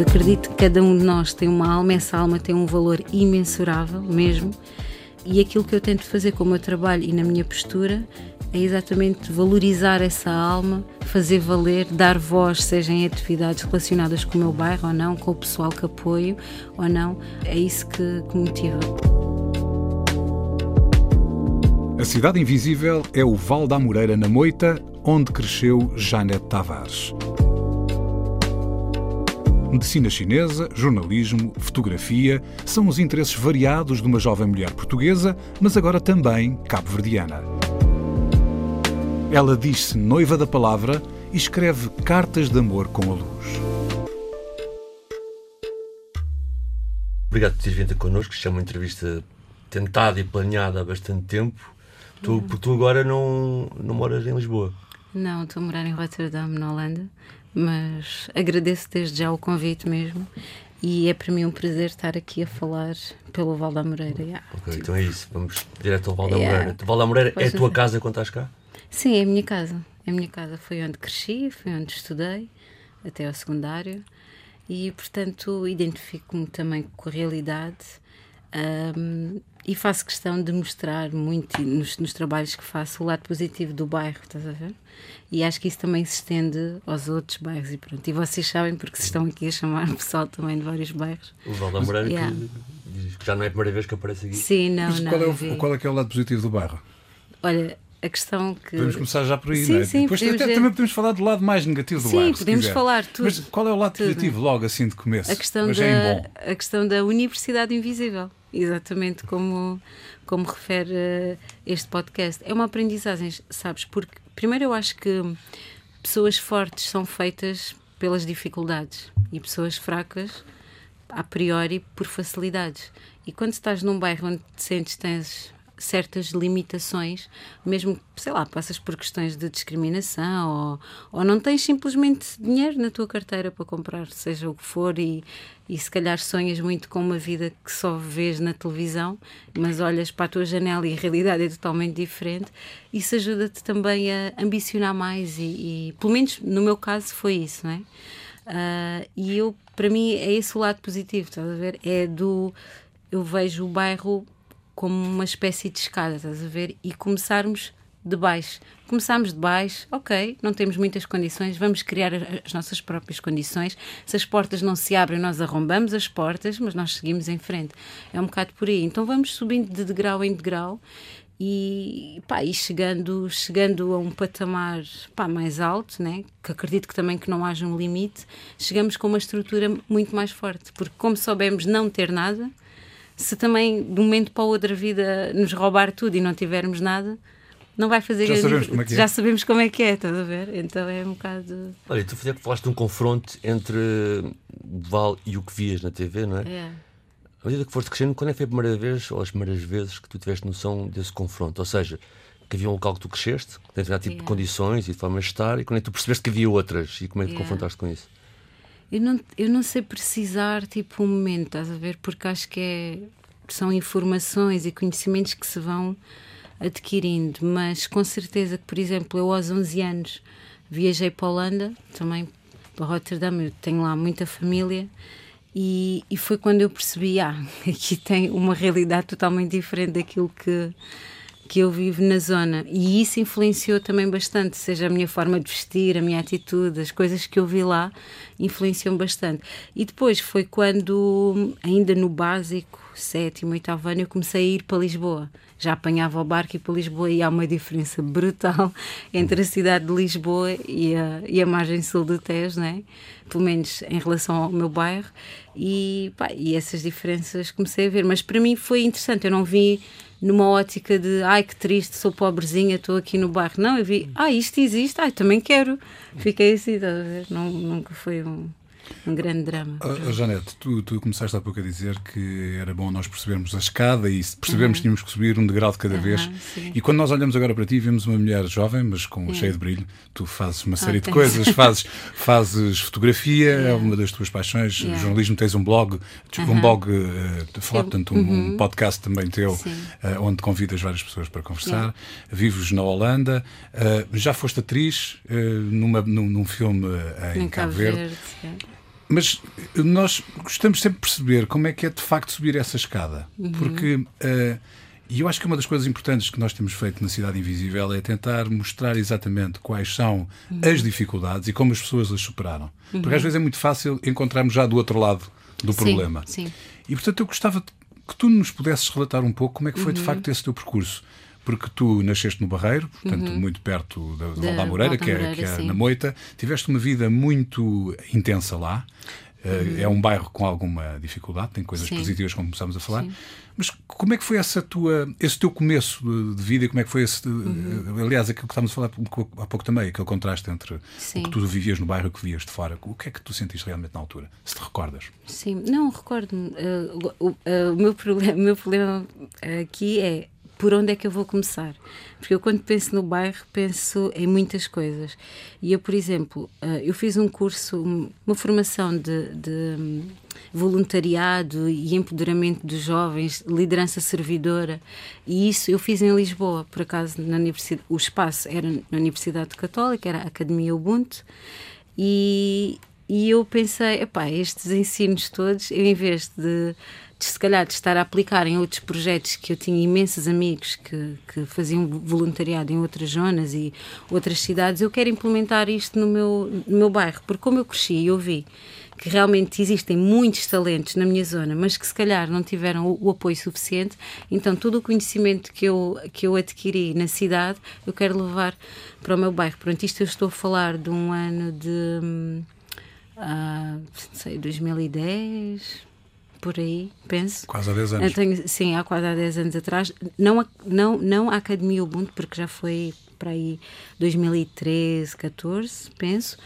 Acredito que cada um de nós tem uma alma, essa alma tem um valor imensurável mesmo. E aquilo que eu tento fazer com o meu trabalho e na minha postura é exatamente valorizar essa alma, fazer valer, dar voz, seja em atividades relacionadas com o meu bairro ou não, com o pessoal que apoio ou não. É isso que, que motiva. A Cidade Invisível é o Val da Moreira, na Moita, onde cresceu Janete Tavares medicina chinesa, jornalismo, fotografia são os interesses variados de uma jovem mulher portuguesa, mas agora também cabo-verdiana. Ela diz-se noiva da palavra e escreve cartas de amor com a luz. Obrigado por teres vindo connosco. Isto é uma entrevista tentada e planeada há bastante tempo. Tu, uhum. Porque tu agora não, não moras em Lisboa. Não, estou a morar em Rotterdam, na Holanda. Mas agradeço desde já o convite mesmo e é para mim um prazer estar aqui a falar pelo Val da Moreira. Yeah. Ok, então é isso, vamos direto ao Val da yeah. Moreira. Val da Moreira é a tua casa quando estás cá? Sim, é a minha casa. É a minha casa. Foi onde cresci, foi onde estudei, até ao secundário. E, portanto, identifico-me também com a realidade. Um, e faço questão de mostrar muito nos, nos, trabalhos que faço o lado positivo do bairro, estás a ver? E acho que isso também se estende aos outros bairros e pronto. E vocês sabem porque se estão aqui a chamar o pessoal também de vários bairros. O Val da Moreira yeah. que já não é a primeira vez que aparece aqui. Sim, não, Mas não. Qual é, o, qual é que é o lado positivo do bairro? Olha, a questão que. Podemos começar já por aí, sim, não é? Sim, Depois até, ver... também podemos falar do lado mais negativo do sim, bairro. Sim, podemos falar tudo. Mas qual é o lado tudo. positivo, logo assim de começo? A questão, Mas da, é bom. a questão da Universidade Invisível, exatamente como, como refere uh, este podcast. É uma aprendizagem, sabes? Porque, primeiro, eu acho que pessoas fortes são feitas pelas dificuldades e pessoas fracas, a priori, por facilidades. E quando estás num bairro onde te sentes tens certas limitações, mesmo, sei lá, passas por questões de discriminação ou, ou não tens simplesmente dinheiro na tua carteira para comprar, seja o que for, e, e se calhar sonhas muito com uma vida que só vês na televisão, mas olhas para a tua janela e a realidade é totalmente diferente, isso ajuda-te também a ambicionar mais e, e, pelo menos no meu caso foi isso, não é? Uh, e eu, para mim, é esse o lado positivo, estás a ver? É do. Eu vejo o bairro como uma espécie de escada, estás a ver? E começarmos de baixo. Começamos de baixo, ok, não temos muitas condições, vamos criar as nossas próprias condições. Se as portas não se abrem, nós arrombamos as portas, mas nós seguimos em frente. É um bocado por aí. Então vamos subindo de degrau em degrau e, pá, e chegando, chegando a um patamar pá, mais alto, né? que acredito que também que não haja um limite, chegamos com uma estrutura muito mais forte, porque como soubemos não ter nada, se também de um momento para o outro a vida nos roubar tudo e não tivermos nada, não vai fazer já sabemos como é que é. Já sabemos como é que é, estás a ver? Então é um bocado. Olha, tu falaste de um confronto entre o Val e o que vias na TV, não é? É. À medida que foste crescendo, quando é que foi a primeira vez ou as primeiras vezes que tu tiveste noção desse confronto? Ou seja, que havia um local que tu cresceste, que determinado tipo yeah. de condições e de forma de estar, e quando é que tu percebeste que havia outras e como é que yeah. te confrontaste com isso? Eu não, eu não sei precisar tipo um momento, estás a ver? Porque acho que é são informações e conhecimentos que se vão adquirindo, mas com certeza que, por exemplo, eu aos 11 anos viajei para a Holanda, também para Rotterdam, eu tenho lá muita família, e, e foi quando eu percebi, ah, aqui tem uma realidade totalmente diferente daquilo que, que eu vivo na zona. E isso influenciou também bastante, seja a minha forma de vestir, a minha atitude, as coisas que eu vi lá influenciam bastante. E depois foi quando, ainda no básico, sétimo, oitavo ano, eu comecei a ir para Lisboa. Já apanhava o barco e para Lisboa e há uma diferença brutal entre a cidade de Lisboa e a, e a margem sul do Tejo, né? pelo menos em relação ao meu bairro. E, pá, e essas diferenças comecei a ver. Mas para mim foi interessante, eu não vi numa ótica de ai que triste, sou pobrezinha, estou aqui no bairro. Não, eu vi, ah, isto existe, ai, também quero. Fiquei assim? Não, nunca foi um um grande drama. Uh, Janete, tu, tu, começaste há pouco a dizer que era bom nós percebermos a escada e percebemos uhum. que tínhamos que subir um degrau de cada uhum, vez. Sim. E quando nós olhamos agora para ti, vemos uma mulher jovem, mas com yeah. cheia de brilho. Tu fazes uma ah, série de coisas, fazes, fazes fotografia, yeah. é uma das tuas paixões. Yeah. Jornalismo, tens um blog, um blog uh, de foto, portanto, um, um, uhum. podcast também teu, uh, onde convidas várias pessoas para conversar. Vives na Holanda, uh, já foste atriz numa, num, num filme em, em Cabo Verde. Verde mas nós gostamos sempre de perceber como é que é de facto subir essa escada. Uhum. Porque. Uh, e eu acho que uma das coisas importantes que nós temos feito na Cidade Invisível é tentar mostrar exatamente quais são uhum. as dificuldades e como as pessoas as superaram. Uhum. Porque às vezes é muito fácil encontrarmos já do outro lado do problema. Sim, sim. E portanto eu gostava que tu nos pudesses relatar um pouco como é que foi de uhum. facto esse teu percurso porque tu nasceste no Barreiro, portanto, uhum. muito perto da, da Valda Moreira, que é, que é na Moita, tiveste uma vida muito intensa lá. Eh, uhum. É um bairro com alguma dificuldade, tem coisas sim. positivas, como começámos a falar. Sim. Mas como é que foi essa tua, esse teu começo de, de vida? Como é que foi esse. Uhum. Aliás, aquilo que estávamos a falar há pouco também, aquele contraste entre sim. o que tu vivias no bairro e o que vias de fora. O que é que tu sentiste realmente na altura? Se te recordas? Sim, não, recordo-me. Uh, o, uh, o, meu problema, o meu problema aqui é por onde é que eu vou começar? Porque eu, quando penso no bairro, penso em muitas coisas. E eu, por exemplo, eh, eu fiz um curso, uma formação de, de hum, voluntariado e empoderamento dos jovens, liderança servidora, e isso eu fiz em Lisboa, por acaso, na universidade, o espaço era na Universidade Católica, era a Academia Ubuntu, e, e eu pensei, epá, estes ensinos todos, eu em vez de se calhar de estar a aplicar em outros projetos que eu tinha imensos amigos que, que faziam voluntariado em outras zonas e outras cidades, eu quero implementar isto no meu, no meu bairro, porque como eu cresci e ouvi que realmente existem muitos talentos na minha zona, mas que se calhar não tiveram o, o, apoio suficiente, então todo o conhecimento que eu, que eu adquiri na cidade, eu quero levar para o meu bairro. Pronto, isto eu estou a falar de um ano de, uh, sei, 2010 por aí, penso. Quase há 10 anos. Tenho, sim, há quase há 10 anos atrás. Não, não, não a Academia Ubuntu, porque já foi para aí 2013, 14, penso.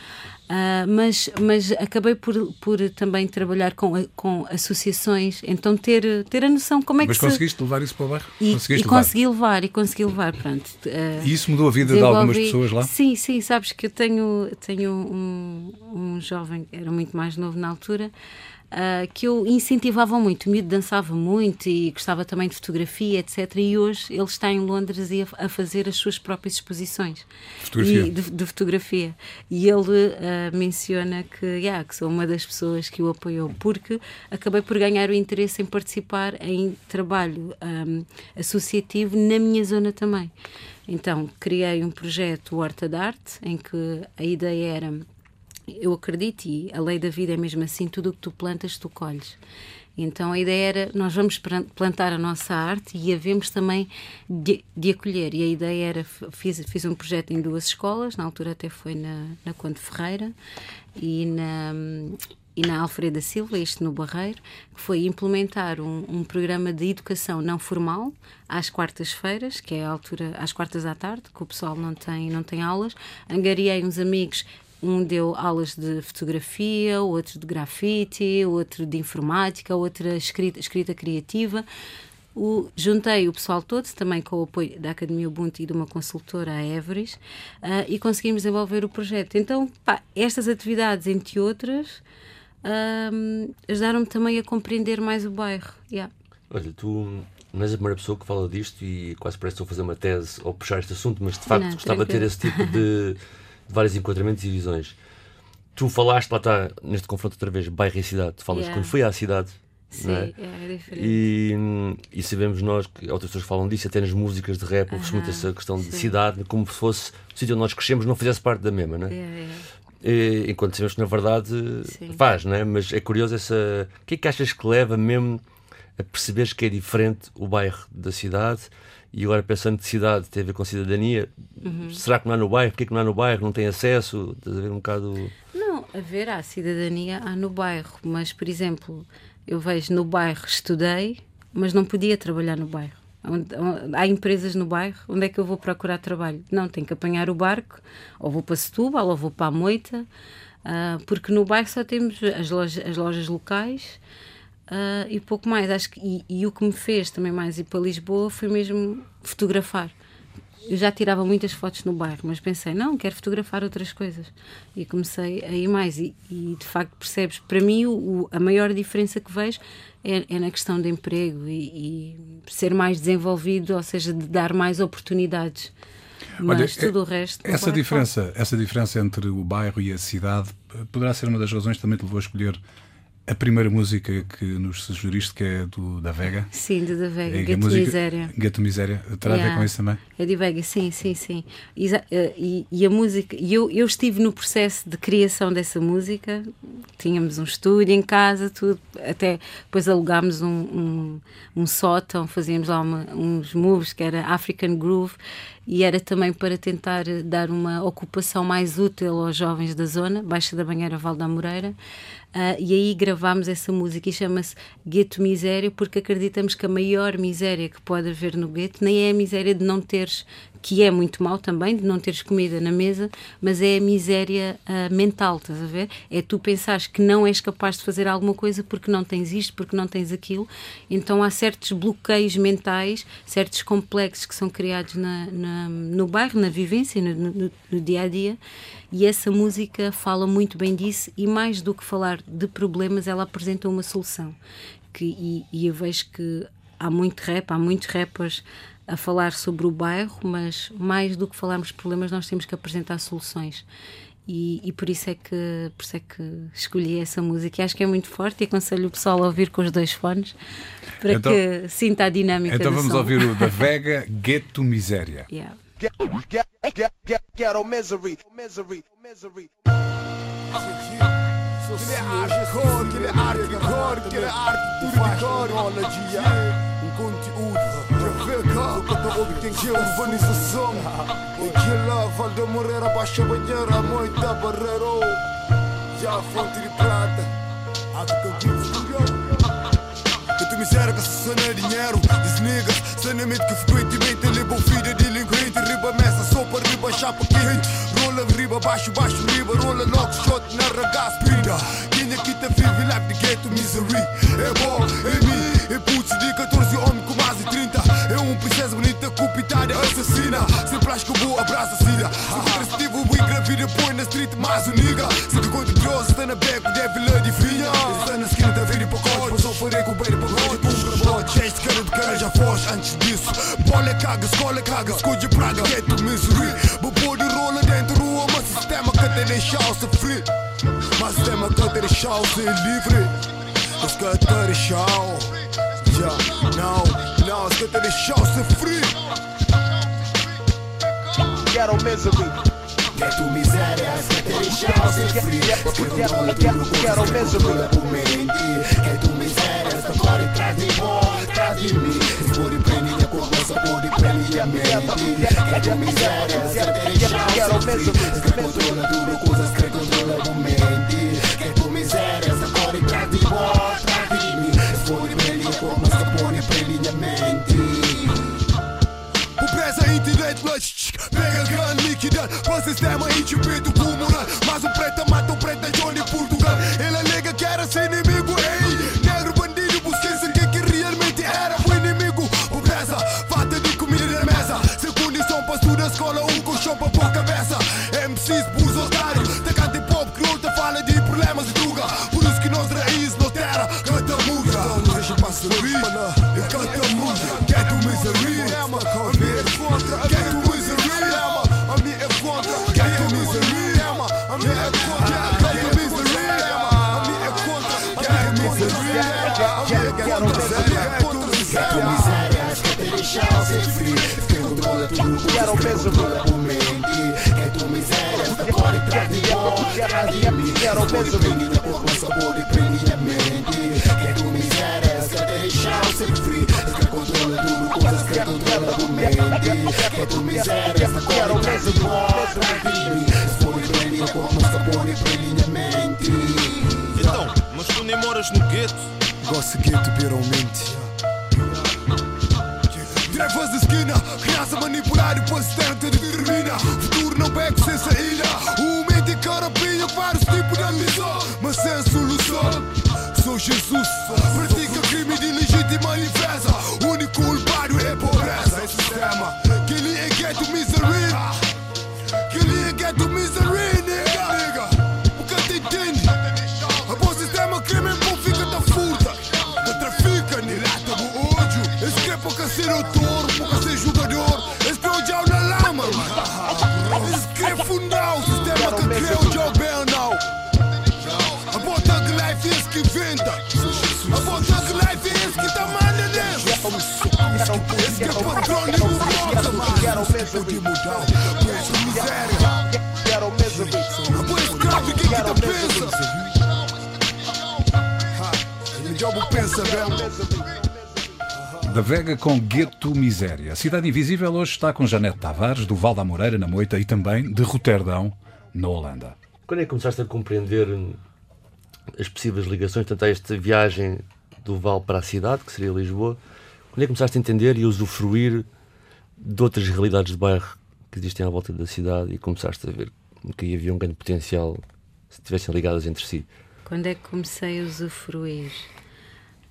Uh, mas, mas acabei por, por também trabalhar com, com associações, então ter, ter a noção como é mas que Mas conseguiste levar isso para o bairro? E, e levar. consegui levar, e consegui levar, pronto. Uh, e isso mudou a vida de algumas pessoas lá? Sim, sim, sabes que eu tenho, tenho um, um jovem, era muito mais novo na altura, uh, que eu incentivava muito. O miúdo dançava muito e gostava também de fotografia, etc. E hoje ele está em Londres e a, a fazer as suas próprias exposições fotografia. E, de, de, fotografia. E ele uh, menciona que, yeah, que sou uma das pessoas que o apoiou, porque acabei por ganhar o interesse em participar em trabalho um, associativo na minha zona também. Então, criei um projeto Horta de Arte, em que a ideia era eu acredito e a lei da vida é mesmo assim: tudo o que tu plantas, tu colhes. Então a ideia era nós vamos plantar a nossa arte e havemos também de, de, acolher. E a ideia era fiz, fiz um projeto em duas escolas, na altura até foi na, na Conde Ferreira e na e na Alfreda Silva, isto no Barreiro, que foi implementar um, um programa de educação não formal às quartas-feiras, que é a altura às quartas à tarde, que o pessoal não tem não tem aulas. Angariei uns amigos um deu aulas de fotografia, outro de grafite, outro de informática, outra escrita, escrita criativa. O, juntei o pessoal todo, também com o apoio da Academia Ubuntu e de uma consultora, a Everest, uh, e conseguimos desenvolver o projeto. Então, pá, estas atividades, entre outras, uh, ajudaram-me também a compreender mais o bairro. Yeah. Olha, tu não és a primeira pessoa que fala disto e quase parece que estou a fazer uma tese ou puxar este assunto, mas de facto não, gostava de ter esse tipo de vários enquadramentos e visões. Tu falaste, lá está, neste confronto outra vez, bairro e cidade. Tu falas yeah. quando foi à cidade. Sim, é? é? diferente. E, e, sabemos nós que outras pessoas falam disso, até nas músicas de rap, ouve-se muito essa questão de cidade, como se fosse o sítio onde nós crescemos, não fizesse parte da mesma, não é? Yeah, yeah. E, enquanto sabemos que na verdade Sim. faz, não é? Mas é curioso essa. O que é que achas que leva mesmo a perceberes que é diferente o bairro da cidade? E agora pensando de cidade, tem a ver com cidadania, uhum. será que não há no bairro? Porquê que não há no bairro? Não tem acesso? Estás a ver um bocado. Não, haver há cidadania há no bairro, mas por exemplo, eu vejo no bairro estudei, mas não podia trabalhar no bairro. Há empresas no bairro, onde é que eu vou procurar trabalho? Não, tenho que apanhar o barco, ou vou para Setúbal, ou vou para a Moita. Uh, porque no bairro só temos as lojas, as lojas locais uh, e pouco mais. Acho que, e, e, o que me fez também mais ir para Lisboa foi mesmo fotografar. Eu já tirava muitas fotos no bairro, mas pensei, não, quero fotografar outras coisas. E comecei a ir mais. E, e de facto percebes, para mim, o, a maior diferença que vejo é, é na questão de emprego e, e, ser mais desenvolvido, ou seja, de dar mais oportunidades. Mas Olha, tudo é, o resto. Essa diferença, essa diferença entre o bairro e a cidade poderá ser uma das razões que também te levou a escolher a primeira música que nos sugeriste, que é do da Vega. Sim, do da Vega, é, Gato Miséria. Gato Miséria, terá yeah. a ver com isso também? É de Vega, sim, sim, sim. E, eh, e, e a música, eu, eu estive no processo de criação dessa música, tínhamos um estúdio em casa, tudo, até depois alugámos um, um, um sótão, fazíamos lá uma, uns moves que era African Groove e era também para tentar dar uma ocupação mais útil aos jovens da zona, Baixa da Banheira, Val da Moreira. Uh, e aí gravámos essa música e chama-se Gueto Miséria, porque acreditamos que a maior miséria que pode haver no gueto nem é a miséria de não teres que é muito mau também, de não teres comida na mesa, mas é a miséria uh, mental, estás a ver? É tu pensares que não és capaz de fazer alguma coisa porque não tens isto, porque não tens aquilo. Então há certos bloqueios mentais, certos complexos que são criados na, na no bairro, na vivência, no, no, no dia a dia, e essa música fala muito bem disso e mais do que falar de problemas, ela apresenta uma solução. Que, e, e eu vejo que há muito rap, há muitos rappers a falar sobre o bairro, mas mais do que falarmos de problemas, nós temos que apresentar soluções. E, e, por isso é que por isso é que escolhi essa música. E acho que é muito forte e aconselho o pessoal a ouvir com os dois fones para então, que sinta a dinâmica. Então vamos som. ouvir o da Vega Gueto Miséria. Yeah. Ghetto misery, misery, misery. conteúdo obtingue urbanização Aquela Valde Moreira, Baixa Banheira, Moita Barreiro Já fonte de prata Há que eu que tu miséria que se sana dinheiro Diz sanamente que frequentemente Leva filho delinquente Riba messa, sopa, riba, chapa quente Rola, riba, baixo, baixo, riba. Rola, lock, shot, na ragaz, pinda Quem aqui te vive, life de ghetto, misery. É bom, Sem plástico, boa, abraça, cida Se agressivo, o engravida, põe na street mais nigga Se que conta grosso, está na beco, deve ler de Está na esquina, tá vendo pacote, pois eu farei com o beiro pacote Com um rebote, este cara de cara já foge antes disso. Bola caga, escola caga, escolhe praga, ghetto misery. Bobo de rola dentro rua, mas sistema que te deixa sofrer Mas sistema que te deixa ser livre. Os que te deixam Yeah, não, não, os que te deixam ser free Ghetto misery Ghetto miséria, que te deixam ser free Ghetto misery Ghetto miséria, esta fora e traz de boa, traz de mim Por prendinha com moça, por prendinha mente Ghetto miséria, que te deixam ser free Que controla tudo, coisas que controla o mente líquida Pro sistema intimido comunal Mas o preto mata o preto Johnny Portugal. Ele alega que era seu inimigo Ei, negro bandido busquei quem que realmente era o inimigo. Pobreza, falta de comida na mesa. Sem condição para estudar escola Um colchão para pôr cabeça. MCs, burros, otários. Te canta pop, que outra fala de problemas de droga Por isso que nós raízes, não terra Canta música Então deixa para Quero mesmo Get to miséria Esta cor e traz de boa Traz de mim Quero mesmo Prendida por um sabor e prendida mente. Get to miséria Que te deixar ser free. Que controla tudo Coisas que controla o mente. Get to miséria Esta cor e traz de boa Traz de mim Sabor e prendida por um sabor e prendida mente. Então, mas tu nem moras no gueto? Gosto gueto viralmente Da Vega com Gueto Miséria. A Cidade Invisível hoje está com Janete Tavares, do Val da Moreira, na Moita, e também de Roterdão, na Holanda. Quando é que começaste a compreender as possíveis ligações, tanto a esta viagem do Val para a cidade, que seria Lisboa, quando é que começaste a entender e a usufruir de outras realidades de bairro que existem à volta da cidade e começaste a ver que havia um grande potencial se estivessem ligadas entre si? Quando é que comecei a usufruir?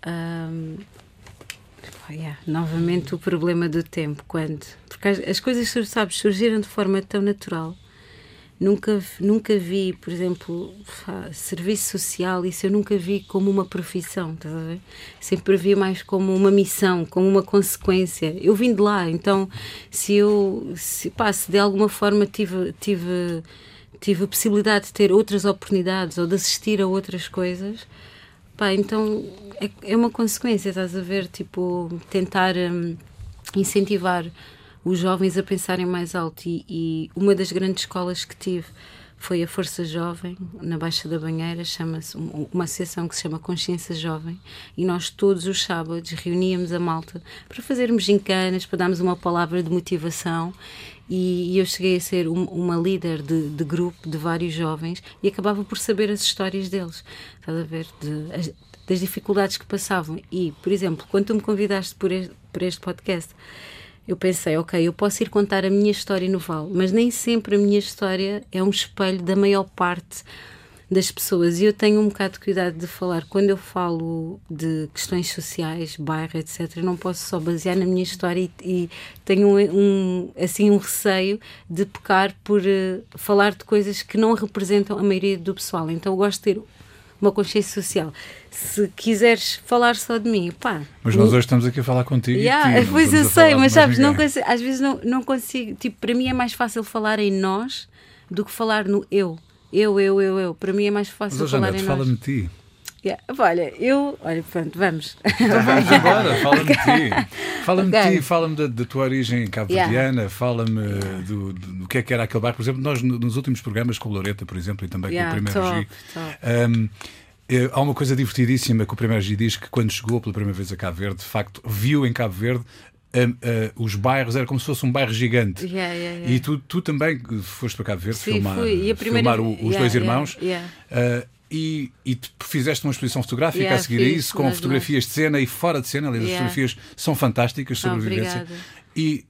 Ahm, pá, yeah, novamente o problema do tempo. Quando? Porque as, as coisas, sabes, surgiram de forma tão natural. Nunca, nunca vi, por exemplo, serviço social, isso eu nunca vi como uma profissão, estás a ver? Sempre vi mais como uma missão, como uma consequência. Eu vim de lá, então se eu, se, pá, se de alguma forma tive, tive, tive a possibilidade de ter outras oportunidades ou de assistir a outras coisas, pá, então é, é uma consequência, estás a ver? Tipo, tentar hum, incentivar os jovens a pensarem mais alto. E, e uma das grandes escolas que tive foi a Força Jovem, na Baixa da Banheira, chama-se um- uma associação que se chama Consciência Jovem, e nós todos os sábados reuníamos a malta para fazermos gincanas, para darmos uma palavra de motivação. E, e eu cheguei a ser um- uma líder de, de grupo de vários jovens e acabava por saber as histórias deles, estás a ver? De- as- das dificuldades que passavam. E, por exemplo, quando tu me convidaste por este, por este podcast, eu pensei, ok, eu posso ir contar a minha história no Val, mas nem sempre a minha história é um espelho da maior parte das pessoas. E eu tenho um bocado de cuidado de falar, quando eu falo de questões sociais, bairro, etc., não posso só basear na minha história e, e tenho um, um, assim um receio de pecar por eh, falar de coisas que não representam a maioria do pessoal. Então eu gosto de ter uma consciência social. Se quiseres falar só de mim, pá. Mas nós hoje estamos aqui a falar contigo. Yeah, ti, pois eu sei, mas sabes, não consigo- às vezes não, não consigo. Tipo, para mim é mais fácil falar em nós do que falar no eu. Eu, eu, eu, eu. Para mim é mais fácil Mas, ó, falar Janete, em nós. fala-me de ti. Yeah. Olha, eu. Olha, pronto, vamos. Então vamos embora, fala-me de ti. Fala-me de Ok. ti, fala-me da, da tua origem cabo-verdiana, fala-me do, do, do que é que era aquele bairro. Por exemplo, nós no- nos últimos programas com o Loreta, por exemplo, e também Yeah, com o Primeiro top, G, top. hum, eh, há uma coisa divertidíssima que o Primeiro G diz que quando chegou pela primeira vez a Cabo Verde, de facto, viu em Cabo Verde hum, eh, os bairros, era como se fosse um bairro gigante. Yeah, yeah, yeah. E tu, tu também foste para Cabo Verde Sim, filmar, fui. E primeira- filmar o- os yeah, dois yeah, irmãos. yeah. Uh, e, e tu fizeste uma exposição fotográfica Yeah, a seguir a fiz, isso, com mas fotografias de cena e fora de cena. Aliás, as Yeah. fotografias são fantásticas sobre a vivência. Obrigada. E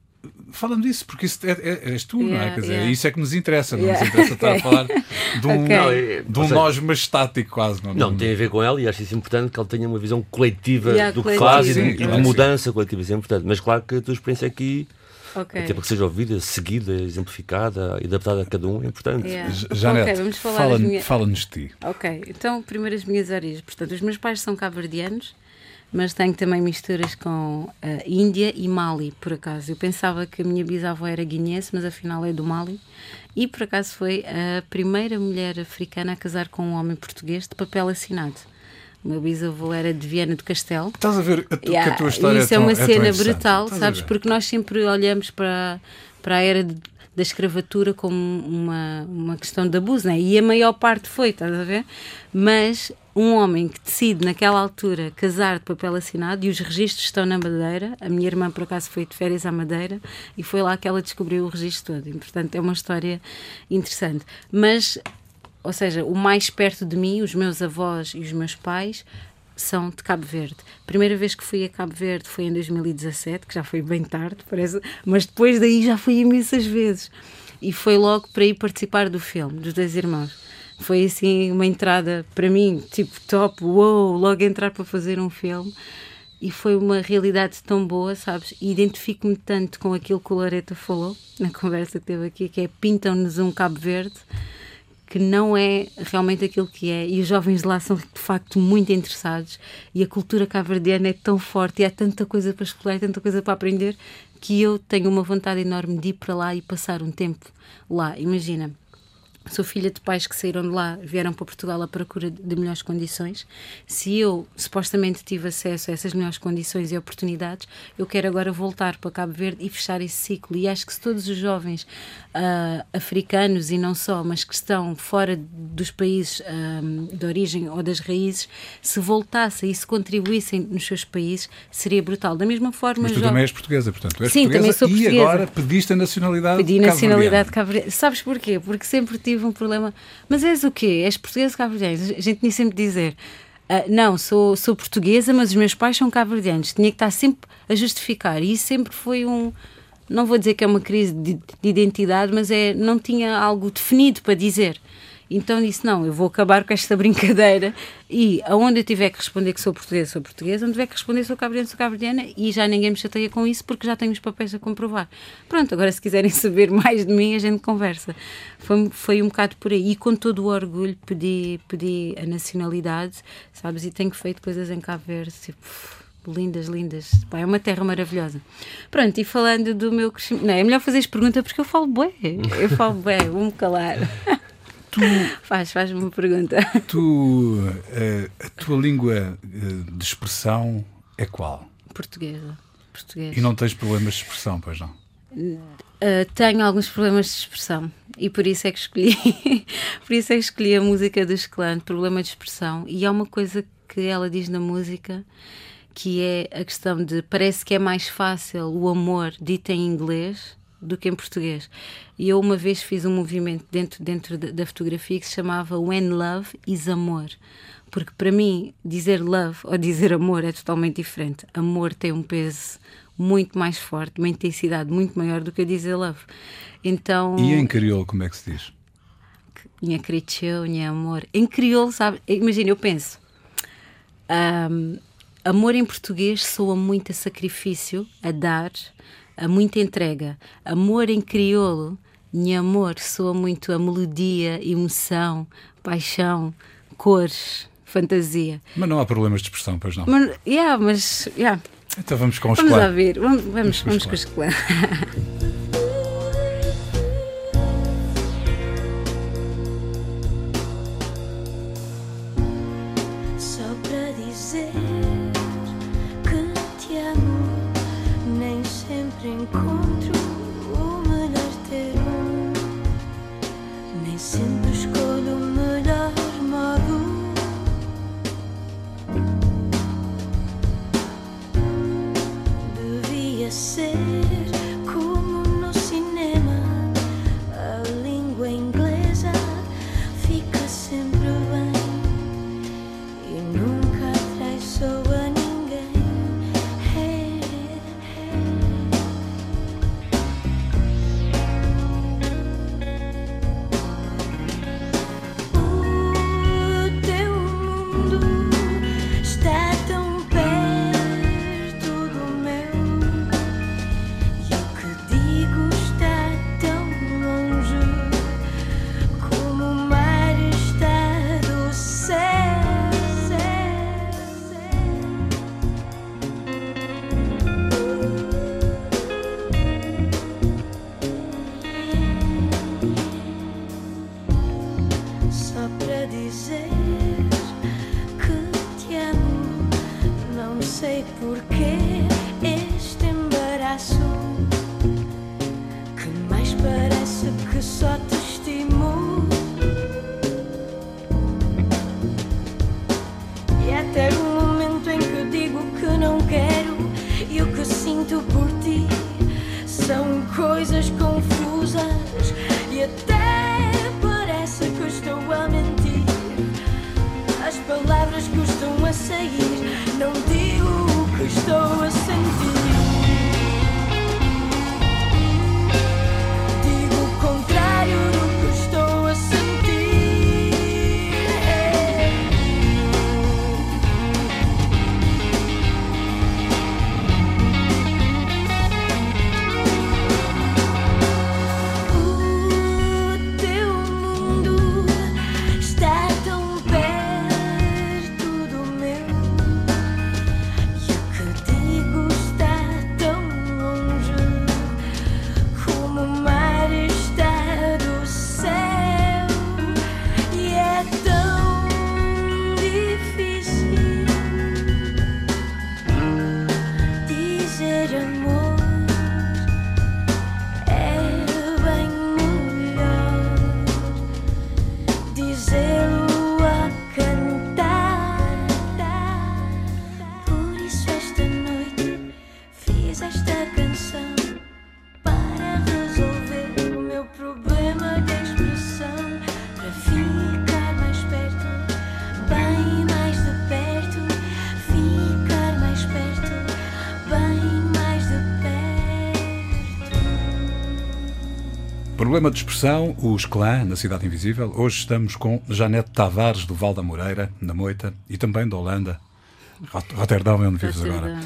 fala-me disso, porque isso é, é- és tu, não é? Yeah, Quer dizer, yeah. isso é que nos interessa, não Yeah. nos interessa estar a falar de um, Ok. Não, é- de um nós majestático quase. Não, Não, tem a ver com ela e acho isso importante que ela tenha uma visão coletiva Yeah, do que faz e Sim, de, e claro de mudança coletiva, isso é importante. Mas claro que a tua experiência aqui, Ok. até para que seja ouvida, seguida, exemplificada e adaptada a cada um, é importante. Yeah. Janete, Ok, vamos falar fala- das minhas- fala-nos de ti. Ok, então primeiro as minhas origens. Portanto, os meus pais são cabo-verdianos, mas tenho também misturas com a Índia e Mali, por acaso. Eu pensava que a minha bisavó era guinense, mas afinal é do Mali. E por acaso foi a primeira mulher africana a casar com um homem português de papel assinado. O meu bisavô era de Viana do Castelo. Estás a ver a tu- que Yeah, a tua história Isso é, é, tão, uma tão cena brutal, Estás sabes? Porque nós sempre olhamos para, para a era de- da escravatura como uma, uma questão de abuso, né? e a maior parte foi, estás a ver? Mas um homem que decide naquela altura casar de papel assinado e os registros estão na Madeira, a minha irmã por acaso foi de férias à Madeira e foi lá que ela descobriu o registro todo, e portanto é uma história interessante. Mas ou seja, o mais perto de mim, os meus avós e os meus pais, são de Cabo Verde. Primeira vez que fui a Cabo Verde foi em 2017, que já foi bem tarde, parece, mas depois daí já fui imensas vezes. E foi logo para ir participar do filme, dos dois irmãos. foi assim uma entrada para mim, tipo top, uou, logo entrar para fazer um filme. E foi uma realidade tão boa, sabes? E identifico-me tanto com aquilo que o Loreta falou na conversa que teve aqui, que é pintam-nos um Cabo Verde que não é realmente aquilo que é, e os jovens de lá são de facto muito interessados, e a cultura cabo-verdiana é tão forte, e há tanta coisa para explorar, tanta coisa para aprender, que eu tenho uma vontade enorme de ir para lá e passar um tempo lá. Imagina, Sou filha de pais que saíram de lá, vieram para Portugal à procura de melhores condições. Se eu supostamente tive acesso a essas melhores condições e oportunidades, eu quero agora voltar para Cabo Verde e fechar esse ciclo. E acho que se todos os jovens uh, africanos e não só, mas que estão fora dos países uh, de origem ou das raízes, se voltassem e se contribuíssem nos seus países, seria brutal. Da mesma forma. Mas tu jo... também és portuguesa, portanto. És Sim, portuguesa também sou portuguesa. E agora pediste a nacionalidade Pedi nacionalidade cabo-verdiana. Sabes porquê? Porque sempre tive tive um problema. Mas és o quê? És portuguesa ou cabo A gente tinha sempre de dizer. Uh, não, sou, sou portuguesa, mas os meus pais são cabo-verdianos. Tinha que estar sempre a justificar. E isso sempre foi um. Não vou dizer que é uma crise de, de identidade, mas é não tinha algo definido para dizer. Então disse: não, eu vou acabar com esta brincadeira e aonde eu tiver que responder que sou portuguesa, sou portuguesa, onde tiver que responder sou cabo sou cabo e já ninguém me chateia com isso porque já tenho os papéis a comprovar. Pronto, agora se quiserem saber mais de mim, a gente conversa. Foi, foi um bocado por aí. E com todo o orgulho pedi, pedi a nacionalidade, sabes? E tenho feito coisas em Cabo Verde, tipo lindas, lindas. É uma terra maravilhosa. Pronto, e falando do meu crescimento. Não, é melhor fazer as perguntas porque eu falo bué. Eu falo bué, vou-me calar. Tu, faz, faz uma pergunta. Tu, uh, a tua língua uh, de expressão é qual? Portuguesa. Português. E não tens problemas de expressão, pois não? Uh, tenho alguns problemas de expressão e por isso é que escolhi por isso é que escolhi a música do Esclante, problema de expressão e há uma coisa que ela diz na música que é a questão de parece que é mais fácil o amor dito em inglês do que em português. E eu uma vez fiz um movimento dentro, dentro da, fotografia que se chamava When Love is Amor. Porque para mim, dizer love ou dizer amor é totalmente diferente. Amor tem um peso muito mais forte, uma intensidade muito maior do que dizer love. Então. E em crioulo, como é que se diz? Minha criou, minha amor. Em crioulo, sabe? Imagina, eu penso. Um, amor em português soa muito a sacrifício, a dar, a muita entrega. Amor em crioulo, minha amor, soa muito a melodia, emoção, paixão, cores, fantasia. Mas não há problemas de expressão, pois não? Mas, yeah, mas yeah. Então vamos com o Vamos ver, vamos, vamos, vamos, vamos com o esclã. Problema de expressão, os clã na Cidade Invisível. Hoje estamos com Janete Tavares, do Val da Moreira, na Moita, e também da Holanda. Roterdão é onde vives agora.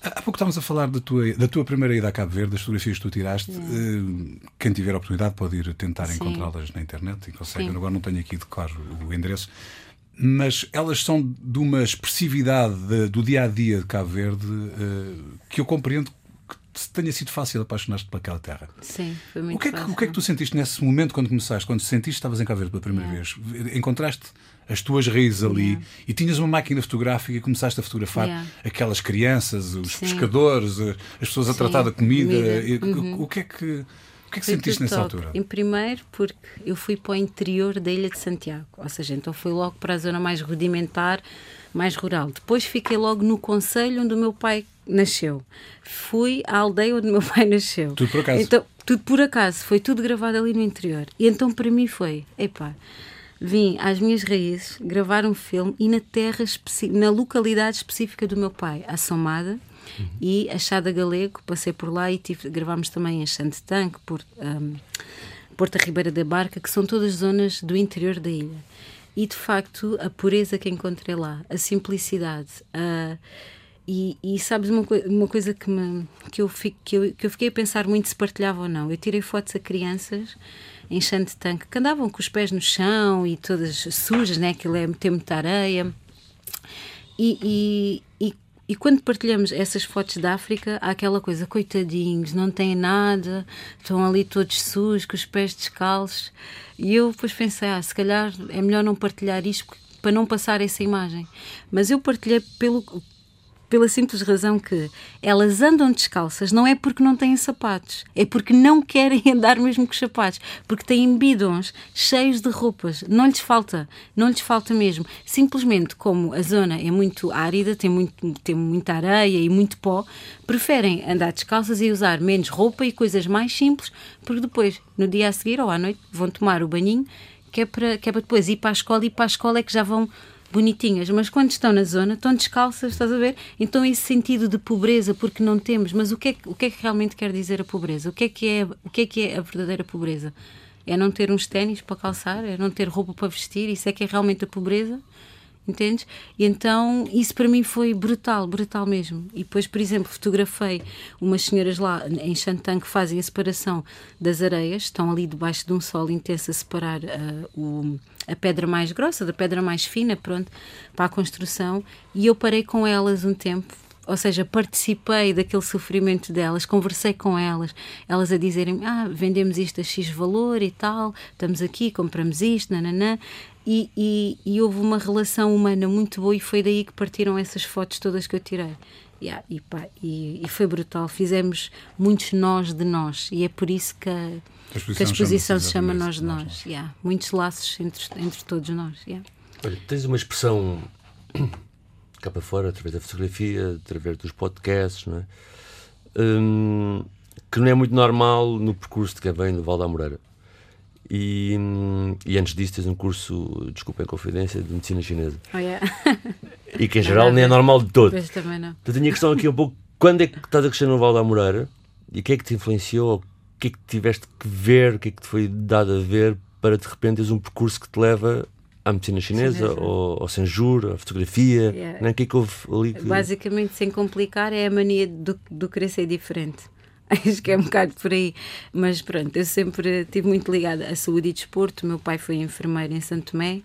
Há pouco estávamos a falar da tua, da tua primeira ida a Cabo Verde, das fotografias que tu tiraste. Uh, quem tiver a oportunidade pode ir tentar encontrá-las na internet e consegue. Agora não tenho aqui, de claro, o endereço. Mas elas são de uma expressividade de, do dia a dia de Cabo Verde uh, que eu compreendo tenha sido fácil apaixonar-te por aquela terra. Sim, foi muito o que, é que, fácil. o que é que tu sentiste nesse momento quando começaste, quando sentiste que estavas em Cabo Verde pela primeira yeah. vez? Encontraste as tuas raízes ali yeah. e tinhas uma máquina fotográfica e começaste a fotografar yeah. aquelas crianças, os Sim. pescadores, as pessoas a Sim. tratar da comida. comida. Uhum. O que é que. O que é que sentiste nessa top. altura? Em primeiro, porque eu fui para o interior da Ilha de Santiago, ou seja, então fui logo para a zona mais rudimentar, mais rural. Depois fiquei logo no conselho onde o meu pai nasceu. Fui à aldeia onde meu pai nasceu. Tudo por acaso? Então, tudo por acaso, foi tudo gravado ali no interior. E então para mim foi, epá, vim às minhas raízes gravar um filme e na terra, na localidade específica do meu pai, a Somada uhum. e a Chada Galego, passei por lá e tive, gravámos também em Chante Tanque, por, um, Porta Ribeira da Barca, que são todas zonas do interior da ilha. E de facto, a pureza que encontrei lá, a simplicidade, a. E, e, sabes uma, uma coisa que, me, que, eu fico, que, eu, que eu fiquei a pensar muito se partilhava ou não. Eu tirei fotos a crianças em de tanque que andavam com os pés no chão e todas sujas, né? aquilo é ter muita areia. E, e, e, e, quando partilhamos essas fotos da África, há aquela coisa, coitadinhos, não têm nada, estão ali todos sujos, com os pés descalços. E eu depois pensei, ah, se calhar é melhor não partilhar isto para não passar essa imagem. Mas eu partilhei pelo pela simples razão que elas andam descalças não é porque não têm sapatos, é porque não querem andar mesmo com os sapatos, porque têm bidons cheios de roupas, não lhes falta, não lhes falta mesmo. Simplesmente como a zona é muito árida, tem, muito, tem muita areia e muito pó, preferem andar descalças e usar menos roupa e coisas mais simples, porque depois, no dia a seguir ou à noite, vão tomar o banhinho, que é para, que é para depois ir para a escola e para a escola é que já vão bonitinhas, mas quando estão na zona estão descalças, estás a ver? Então esse sentido de pobreza, porque não temos, mas o que é, o que, é que realmente quer dizer a pobreza? O que é que é, o que é, que é a verdadeira pobreza? É não ter uns ténis para calçar? É não ter roupa para vestir? Isso é que é realmente a pobreza? Entendes? E então isso para mim foi brutal, brutal mesmo. E depois, por exemplo, fotografei umas senhoras lá em Xantã que fazem a separação das areias, estão ali debaixo de um sol intenso a separar uh, o, a pedra mais grossa da pedra mais fina, pronto, para a construção. E eu parei com elas um tempo, ou seja, participei daquele sofrimento delas, conversei com elas, elas a dizerem: Ah, vendemos isto a X valor e tal, estamos aqui, compramos isto, nananã. E, e, e, houve uma relação humana muito boa e foi daí que partiram essas fotos todas que eu tirei. Yeah, e, pá, e, e, foi brutal. Fizemos muitos nós de nós e é por isso que a, a exposição, que a exposição se chama Nós de Nós. nós. Yeah, muitos laços entre, entre todos nós. Yeah. Olha, tens uma expressão cá para fora, através da fotografia, através dos podcasts, não é? Hum, que não é muito normal no percurso de quem vem do Val da Moreira. E, e, antes disso tens um curso, desculpa em confidência, de medicina chinesa. Oh, yeah. E que em geral nem é normal de todo. Pois também não. Então tinha a questão aqui um pouco, quando é que estás a crescer no Val da Moreira? E o que é que te influenciou? O que é que tiveste que ver? O que é que te foi dado a ver para de repente teres um percurso que te leva à medicina chinesa, chinesa. Ou, à fotografia? Yeah. Não é? O que é que houve ali? Que... Basicamente, sem complicar, é a mania do, do querer ser diferente. Acho que é um bocado por aí. Mas pronto, eu sempre estive muito ligada à saúde e desporto. Meu pai foi enfermeiro em Santo Tomé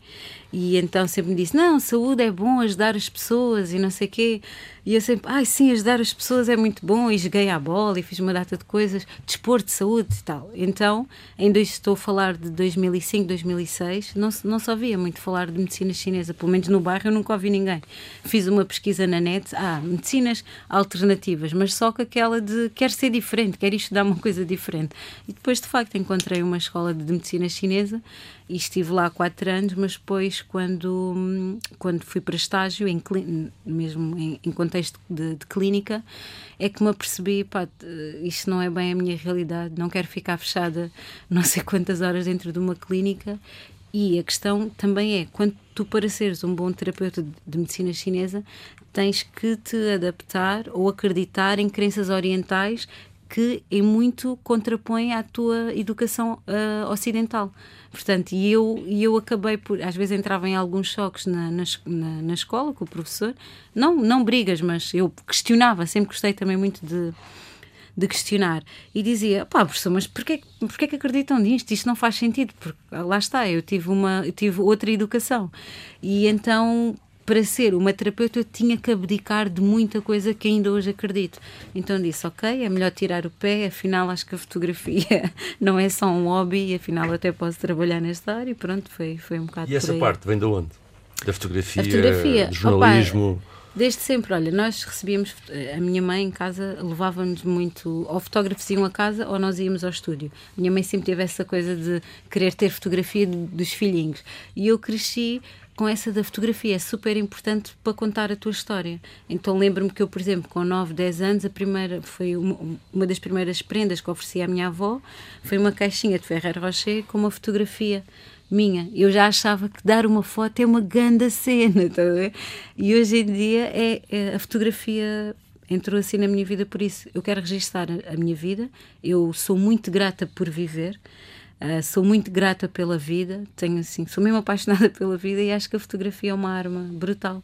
e então sempre me disse: Não, saúde é bom, ajudar as pessoas e não sei o quê. E eu sempre, ai sim, ajudar as pessoas é muito bom. E joguei à bola e fiz uma data de coisas, desporto, de saúde e tal. Então, dois, estou a falar de 2005, 2006, não, não só via muito falar de medicina chinesa, pelo menos no bairro eu nunca ouvi ninguém. Fiz uma pesquisa na net, ah, medicinas alternativas, mas só com aquela de quer ser diferente, quer estudar uma coisa diferente. E depois, de facto, encontrei uma escola de medicina chinesa e estive lá quatro anos, mas depois, quando, quando fui para estágio, em, mesmo em, em contexto de, de, clínica, é que me apercebi, pá, isto não é bem a minha realidade, não quero ficar fechada não sei quantas horas dentro de uma clínica. E a questão também é, quando tu, para seres um bom terapeuta de medicina chinesa, tens que te adaptar ou acreditar em crenças orientais que em muito contrapõe à tua educação uh, ocidental. Portanto, e eu, e eu acabei por. Às vezes entrava em alguns choques na, na, na, escola com o professor, não, não brigas, mas eu questionava, sempre gostei também muito de de questionar e dizia, pá, professor, mas porquê, porquê que acreditam nisto? Isto não faz sentido, porque lá está, eu tive, uma, eu tive outra educação e então para ser uma terapeuta eu tinha que abdicar de muita coisa que ainda hoje acredito. Então disse, ok, é melhor tirar o pé, afinal acho que a fotografia não é só um hobby, afinal até posso trabalhar nesta área e pronto, foi, foi um bocado E essa parte vem de onde? Da fotografia, a fotografia do jornalismo? Opa, Desde sempre, olha, nós recebíamos, a minha mãe em casa levava-nos muito, ou fotógrafos iam a casa ou nós íamos ao estúdio. Minha mãe sempre teve essa coisa de querer ter fotografia dos filhinhos. E eu cresci com essa da fotografia, é super importante para contar a tua história. Então lembro-me que eu, por exemplo, com 9, 10 anos, a primeira foi uma, uma das primeiras prendas que ofereci à minha avó, foi uma caixinha de Ferrer Rocher com uma fotografia minha. Eu já achava que dar uma foto é uma grande cena, tá E hoje em dia é, é, a fotografia entrou assim na minha vida por isso. Eu quero registrar a, a minha vida. Eu sou muito grata por viver. Uh, sou muito grata pela vida, tenho assim, sou mesmo apaixonada pela vida e acho que a fotografia é uma arma brutal.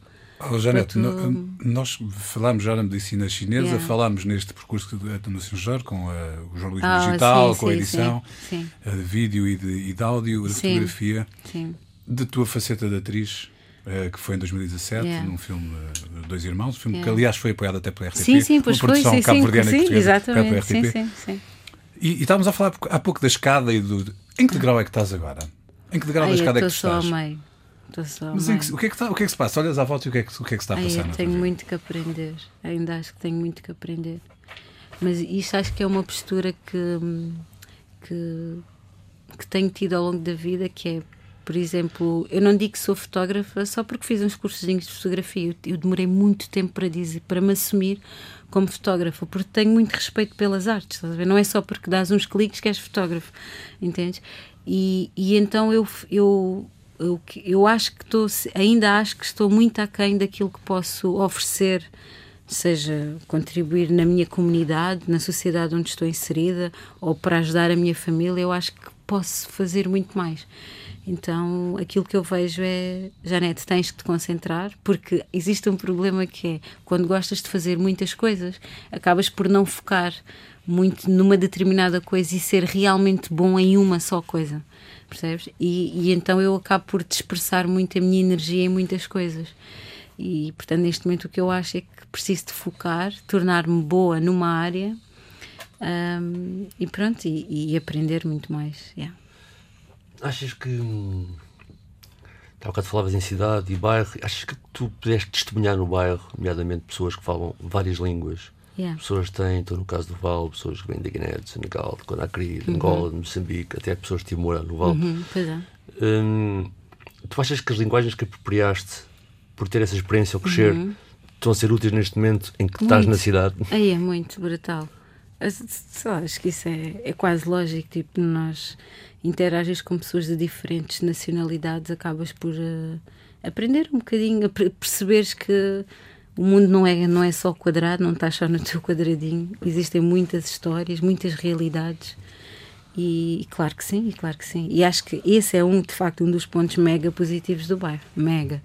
Oh, Janete, tu... no, nós falámos já na medicina chinesa, yeah. falámos neste percurso do Sr. Jorge com uh, o jornalismo oh, digital, sim, com a edição, sim, sim. Uh, de vídeo e de, e de áudio, de fotografia, de tua faceta de atriz. Uh, que foi em 2017, yeah. num filme uh, Dois Irmãos, um filme yeah. que aliás foi apoiado até pela RTP. Sim, sim, pois uma produção foi, sim, cabo-verdiana sim, portuguesa exatamente. Sim, sim, sim. E, e estávamos a falar há pouco da escada e do. Em que degrau é que estás agora? Em que degrau Ai, da escada é que estás? Só meio. Só Mas que, o, que é que está, o que é que se passa? Olhas à volta e o que é que, o que, é que se está a passar? Ai, tenho muito que aprender. Ainda acho que tenho muito que aprender. Mas isto acho que é uma postura que, que, que tenho tido ao longo da vida, que é, por exemplo, eu não digo que sou fotógrafa só porque fiz uns cursozinhos de fotografia. Eu, demorei muito tempo para dizer, para me assumir como fotógrafa, porque tenho muito respeito pelas artes, não é só porque dás uns cliques que és fotógrafo, entendes? E, e então eu, eu eu, eu acho que estou, ainda acho que estou muito aquém daquilo que posso oferecer, seja contribuir na minha comunidade, na sociedade onde estou inserida, ou para ajudar a minha família, eu acho que posso fazer muito mais. Então, aquilo que eu vejo é, Janete, tens que te concentrar, porque existe um problema que é, quando gostas de fazer muitas coisas, acabas por não focar muito numa determinada coisa e ser realmente bom em uma só coisa percebes? E, e então eu acabo por dispersar muito a minha energia em muitas coisas. E portanto, neste momento, o que eu acho é que preciso de focar, tornar-me boa numa área um, e pronto, e, e, aprender muito mais. Yeah. Achas que. Hum, há bocado falavas em cidade e bairro. Achas que tu pudeste testemunhar no bairro, nomeadamente pessoas que falam várias línguas? Yeah. Pessoas têm, estou no caso do Val, pessoas que vêm da Guiné, de Senegal, de Conakry, de uhum. Angola, de Moçambique, até pessoas de Timor, no Val. Uhum, pois é. Hum, tu achas que as linguagens que apropriaste por ter essa experiência ao crescer uhum. estão a ser úteis neste momento em que muito. estás na cidade? Aí é muito brutal. Só, acho que isso é, é quase lógico. Tipo, nós interages com pessoas de diferentes nacionalidades, acabas por uh, aprender um bocadinho, perceberes que o mundo não é, não é só quadrado, não estás só no teu quadradinho. Existem muitas histórias, muitas realidades. E, e, claro que sim, e claro que sim. E acho que esse é um, de facto, um dos pontos mega positivos do bairro. Mega.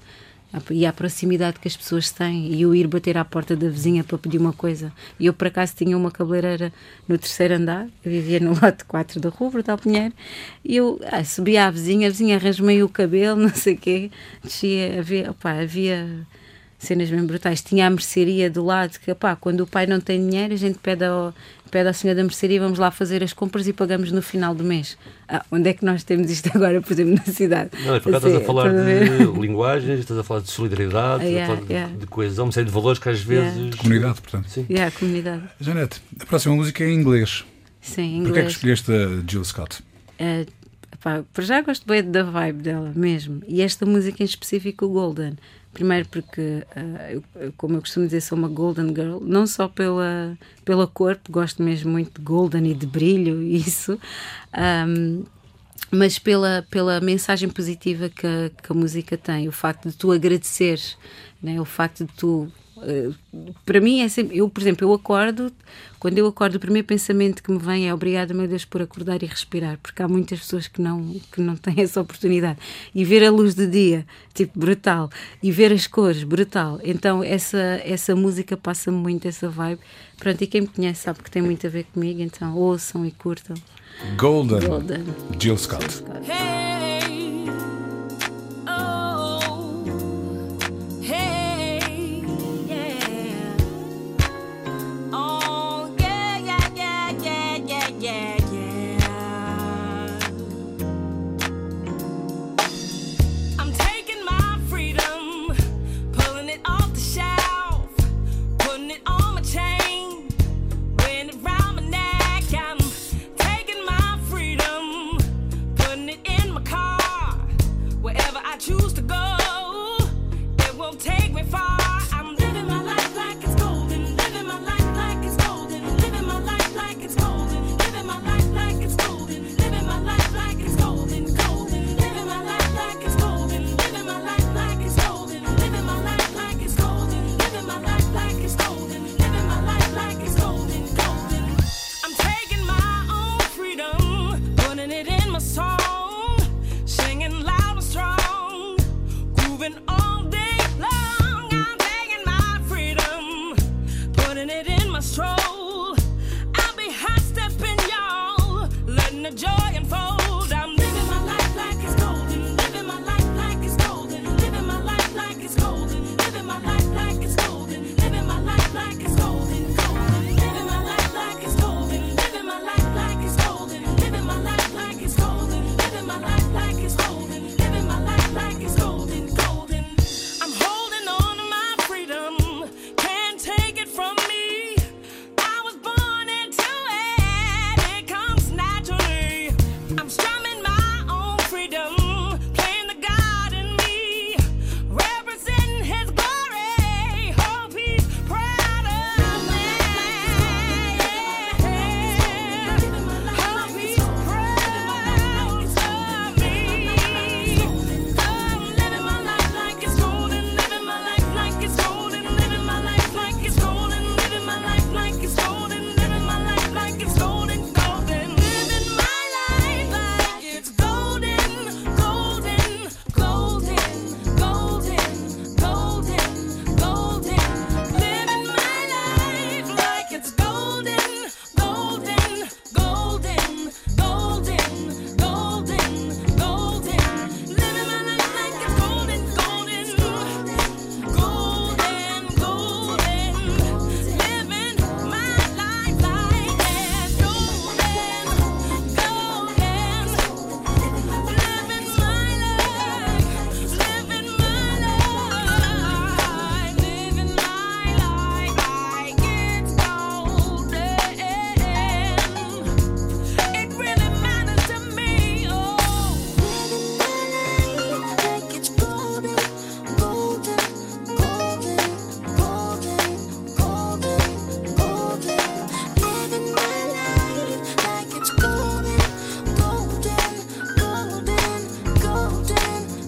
E a proximidade que as pessoas têm. E eu ir bater à porta da vizinha para pedir uma coisa. E eu, por acaso, tinha uma cabeleireira no terceiro andar. Eu vivia no lote 4 da rua, Brutal Pinheiro. E eu ah, subia à vizinha, a vizinha arranjou o cabelo, não sei o quê. Descia, havia, opa, havia cenas bem brutais. Tinha a mercearia do lado, que pá, quando o pai não tem dinheiro, a gente pede ao, pede à senhora da mercearia, vamos lá fazer as compras e pagamos no final do mês. Ah, onde é que nós temos isto agora, por exemplo, na cidade? Não, por acaso estás a assim, falar de linguagens, estás a falar de solidariedade, yeah, a falar yeah. de, de coesão, uma série de valores que às vezes. Yeah. De comunidade, portanto. Sim. Yeah, comunidade. Janete, a próxima música é em inglês. Sim, em inglês. Porquê é que escolheste a Jill Scott? Uh, pá, por já gosto bem da vibe dela mesmo. E esta música em específico, o Golden. Primeiro porque, uh, eu, como eu costumo dizer, sou uma golden girl, não só pela, pela cor, gosto mesmo muito de golden e de brilho, isso, um, mas pela, pela mensagem positiva que a, que a música tem, o facto de tu agradecer, né, o facto de tu para mim é sempre. Eu, por exemplo, eu acordo, quando eu acordo, o primeiro pensamento que me vem é obrigada, meu Deus, por acordar e respirar, porque há muitas pessoas que não, que não têm essa oportunidade. E ver a luz do dia, tipo, brutal. E ver as cores, brutal. Então, essa, essa música passa-me muito essa vibe. Pronto, e quem me conhece sabe que tem muito a ver comigo, então ouçam e curtam. Golden, Golden. Jill Scott. Hey,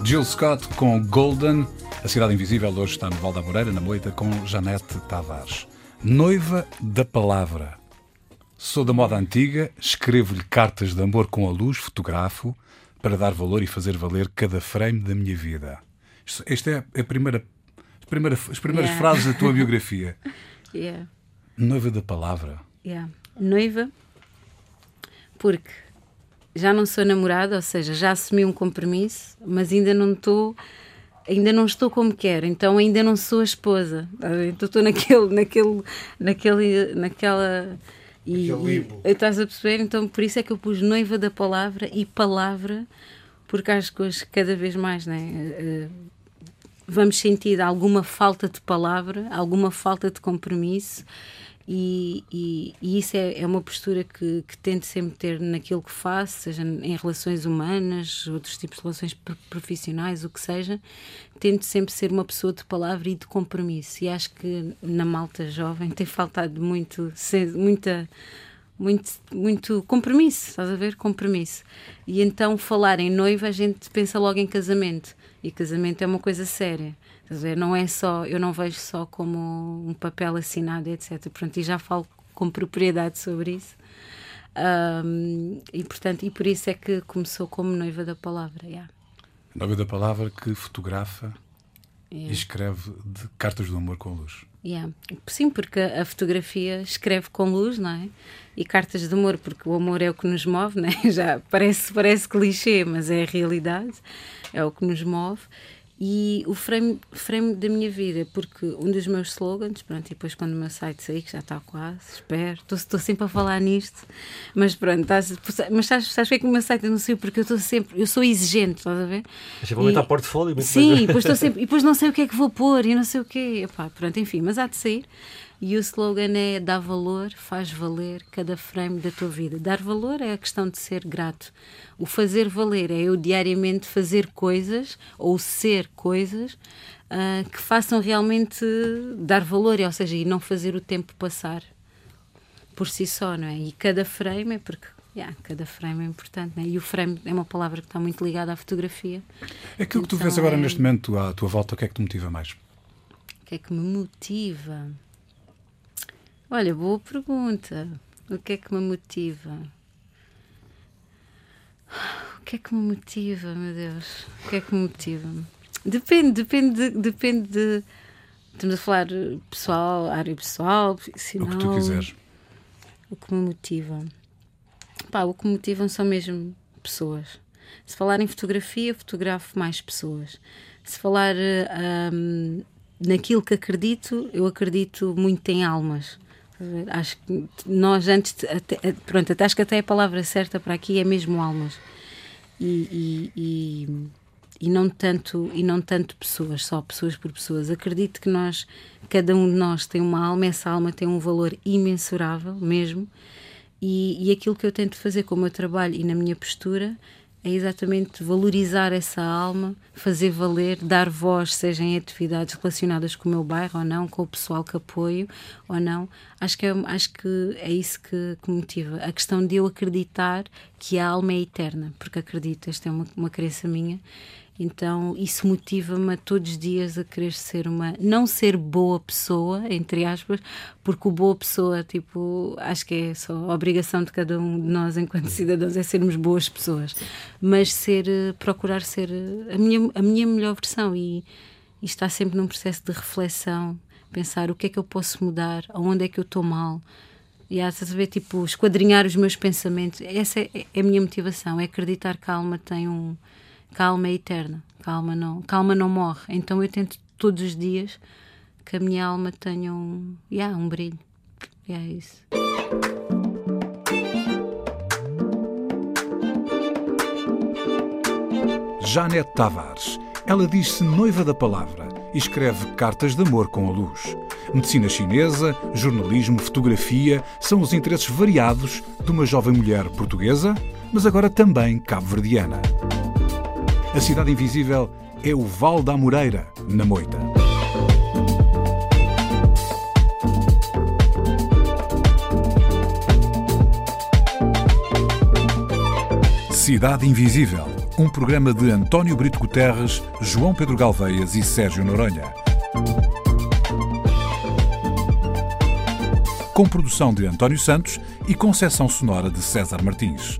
Jill Scott com Golden. A Cidade Invisível hoje está no Val da Moreira, na Moita, com Janete Tavares. Noiva da Palavra. Sou da moda antiga, escrevo-lhe cartas de amor com a luz, fotografo, para dar valor e fazer valer cada frame da minha vida. Esta é a primeira, as primeiras, as primeiras Yeah. frases da tua biografia. Yeah. Noiva da Palavra. Yeah. Noiva, porque já não sou namorada, ou seja, já assumi um compromisso, mas ainda não estou. Ainda não estou como quero, então ainda não sou a esposa. Então estou naquele, naquele, naquele, naquela. E, e- estás a perceber? Então por isso é que eu pus noiva da palavra e palavra, porque acho que hoje cada vez mais, né? eh, vamos sentir alguma falta de palavra, alguma falta de compromisso, e, e- e isso é, é uma postura que, que tento sempre ter naquilo que faço, seja em relações humanas, outros tipos de relações pro- profissionais, o que seja. Tento sempre ser uma pessoa de palavra e de compromisso, e acho que na malta jovem tem faltado muito, muita muito, muito compromisso, estás a ver? Compromisso. E então falar em noiva, a gente pensa logo em casamento. E casamento é uma coisa séria. A ver? Não é só, eu não vejo só como um papel assinado, etc. Pronto, e já falo com propriedade sobre isso. Ahm, e portanto, e por isso é que começou como noiva da palavra. Yeah. Nova da palavra que fotografa Yeah. e escreve de cartas do amor com luz. Yeah. Sim, porque a a fotografia escreve com luz, não é? E cartas de amor, porque o amor é o que nos move, não é? Já parece, parece clichê, mas é a realidade, é o que nos move. E o frame, frame da minha vida, porque um dos meus slogans, pronto, e depois quando o meu site sair, que já está quase, espero, estou- estou sempre a falar nisto, mas pronto, estás, mas sabes, sabes é que o meu site não saiu? Porque eu estou sempre, eu sou exigente, estás a ver? Mas vou aumentar E- portfólio. muito Sim, depois, estou sempre, e depois não sei o que é que vou pôr e não sei o quê. Epá, pronto, enfim, mas há de sair. E o slogan é dá valor, faz valer cada frame da tua vida. Dar valor é a questão de ser grato. O fazer valer é eu diariamente fazer coisas ou ser coisas ah, que façam realmente dar valor, ou seja, e não fazer o tempo passar por si só, não é? E cada frame é porque. yeah, cada frame é importante, não é? E o frame é uma palavra que está muito ligada à fotografia. Aquilo que tu Então vês agora é- neste momento à tua volta, o que é que te motiva mais? O que é que me motiva? Olha, boa pergunta. O que é que me motiva? O que é que me motiva, meu Deus? O que é que me motiva? Depende, depende, de- depende de. Estamos a falar pessoal, área pessoal, O que tu profissional. quiseres. O que me motiva? Pá, o que me motivam são mesmo pessoas. Se falar em fotografia, fotografo mais pessoas. Se falar ahm, naquilo que acredito, eu acredito muito em almas. Acho que nós antes, até, eh, pronto, acho que até a palavra certa para aqui é mesmo almas. E, e, e, e não tanto e não tanto pessoas, só pessoas por pessoas. Acredito que nós, cada um de nós tem uma alma, essa alma tem um valor imensurável mesmo. E, e aquilo que eu tento fazer com o meu trabalho e na minha postura é exatamente valorizar essa alma, fazer valer, dar voz, seja em atividades relacionadas com o meu bairro ou não, com o pessoal que apoio ou não. Acho que é, acho que é isso que, que motiva. A questão de eu acreditar que a alma é eterna, porque acredito, esta é uma, uma crença minha. Então isso motiva-me todos os dias a querer ser uma. Não ser boa pessoa, entre aspas, porque o boa pessoa, tipo, acho que é só a obrigação de cada um de nós, enquanto cidadãos, é sermos boas pessoas. Mas ser, eh, procurar ser eh, a minha, a minha melhor versão e, e estar sempre num processo de reflexão, pensar o que é que eu posso mudar, aonde é que eu estou mal. E há, ver, tipo, esquadrinhar os meus pensamentos. Essa é, é a minha motivação, é acreditar que a alma tem um. Que a alma é eterna, que a alma não, que a alma não morre. Então eu tento todos os dias que a minha alma tenha um. Yeah, um brilho. E é isso. Janete Tavares. Ela diz-se noiva da palavra e escreve cartas de amor com a luz. Medicina chinesa, jornalismo, fotografia são os interesses variados de uma jovem mulher portuguesa, mas agora também cabo-verdiana. A cidade invisível é o Val da Amoreira, na Moita. Cidade Invisível, um programa de António Brito Guterres, João Pedro Galveias e Sérgio Noronha. Com produção de António Santos e concessão sonora de César Martins.